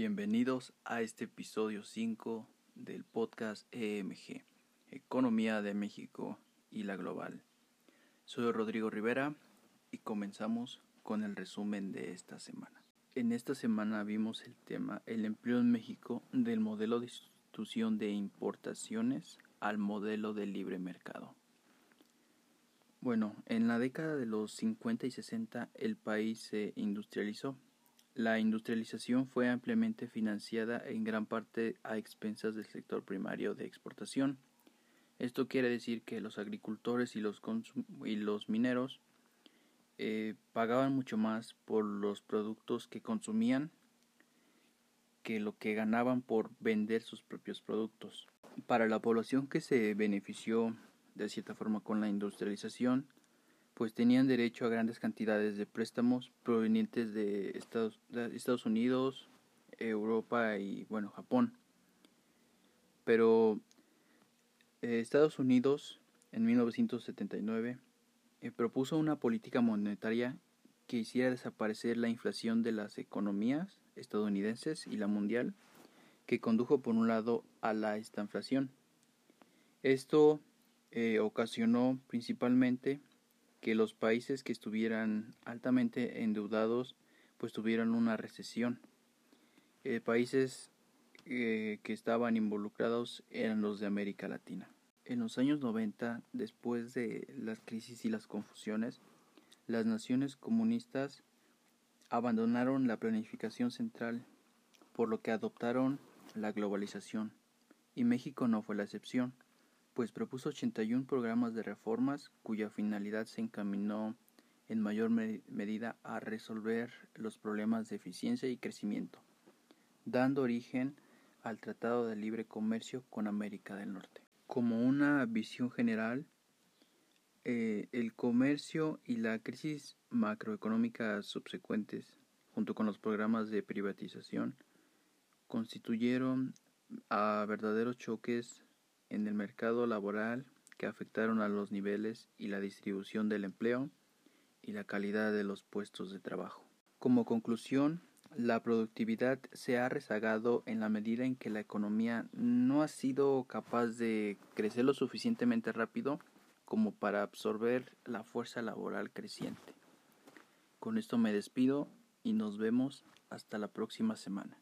Bienvenidos a este episodio 5 del podcast EMG, Economía de México y la Global. Soy Rodrigo Rivera y comenzamos con el resumen de esta semana. En esta semana vimos el tema el empleo en México del modelo de sustitución de importaciones al modelo de libre mercado. Bueno, en la década de los 50 y 60 el país se industrializó la industrialización fue ampliamente financiada en gran parte a expensas del sector primario de exportación. Esto quiere decir que los agricultores y los, mineros eh, pagaban mucho más por los productos que consumían que lo que ganaban por vender sus propios productos. Para la población que se benefició de cierta forma con la industrialización, pues tenían derecho a grandes cantidades de préstamos provenientes de Estados, Unidos, Europa y bueno, Japón. Pero eh, Estados Unidos en 1979 eh, propuso una política monetaria que hiciera desaparecer la inflación de las economías estadounidenses y la mundial, que condujo por un lado a la estanflación. Esto eh, ocasionó principalmente que los países que estuvieran altamente endeudados pues tuvieran una recesión. Eh, países eh, que estaban involucrados eran los de América Latina. En los años 90, después de las crisis y las confusiones, las naciones comunistas abandonaron la planificación central, por lo que adoptaron la globalización, y México no fue la excepción pues propuso 81 programas de reformas cuya finalidad se encaminó en mayor medida a resolver los problemas de eficiencia y crecimiento, dando origen al Tratado de Libre Comercio con América del Norte. Como una visión general, eh, el comercio y la crisis macroeconómica subsecuentes, junto con los programas de privatización, constituyeron a verdaderos choques en el mercado laboral que afectaron a los niveles y la distribución del empleo y la calidad de los puestos de trabajo. Como conclusión, la productividad se ha rezagado en la medida en que la economía no ha sido capaz de crecer lo suficientemente rápido como para absorber la fuerza laboral creciente. Con esto me despido y nos vemos hasta la próxima semana.